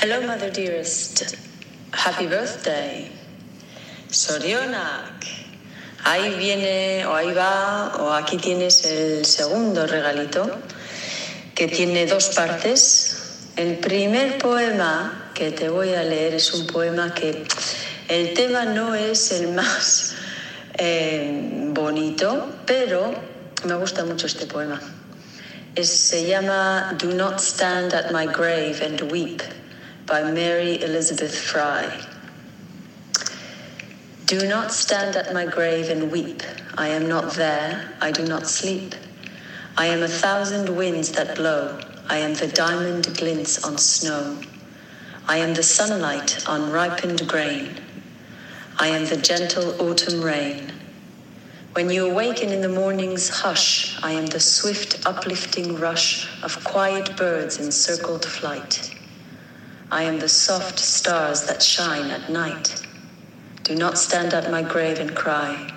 Hello, Mother Dearest. Happy birthday. Sorionak. Ahí viene, o ahí va, o aquí tienes el segundo regalito, que tiene dos partes. El primer poema que te voy a leer es un poema que el tema no es el más eh, bonito, pero me gusta mucho este poema. Se llama Do Not Stand at My Grave and Weep by Mary Elizabeth Fry. Do not stand at my grave and weep. I am not there. I do not sleep. I am a thousand winds that blow. I am the diamond glints on snow. I am the sunlight on ripened grain. I am the gentle autumn rain. When you awaken in the morning's hush, I am the swift uplifting rush of quiet birds in circled flight. I am the soft stars that shine at night. Do not stand at my grave and cry.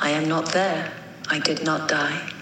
I am not there. I did not die.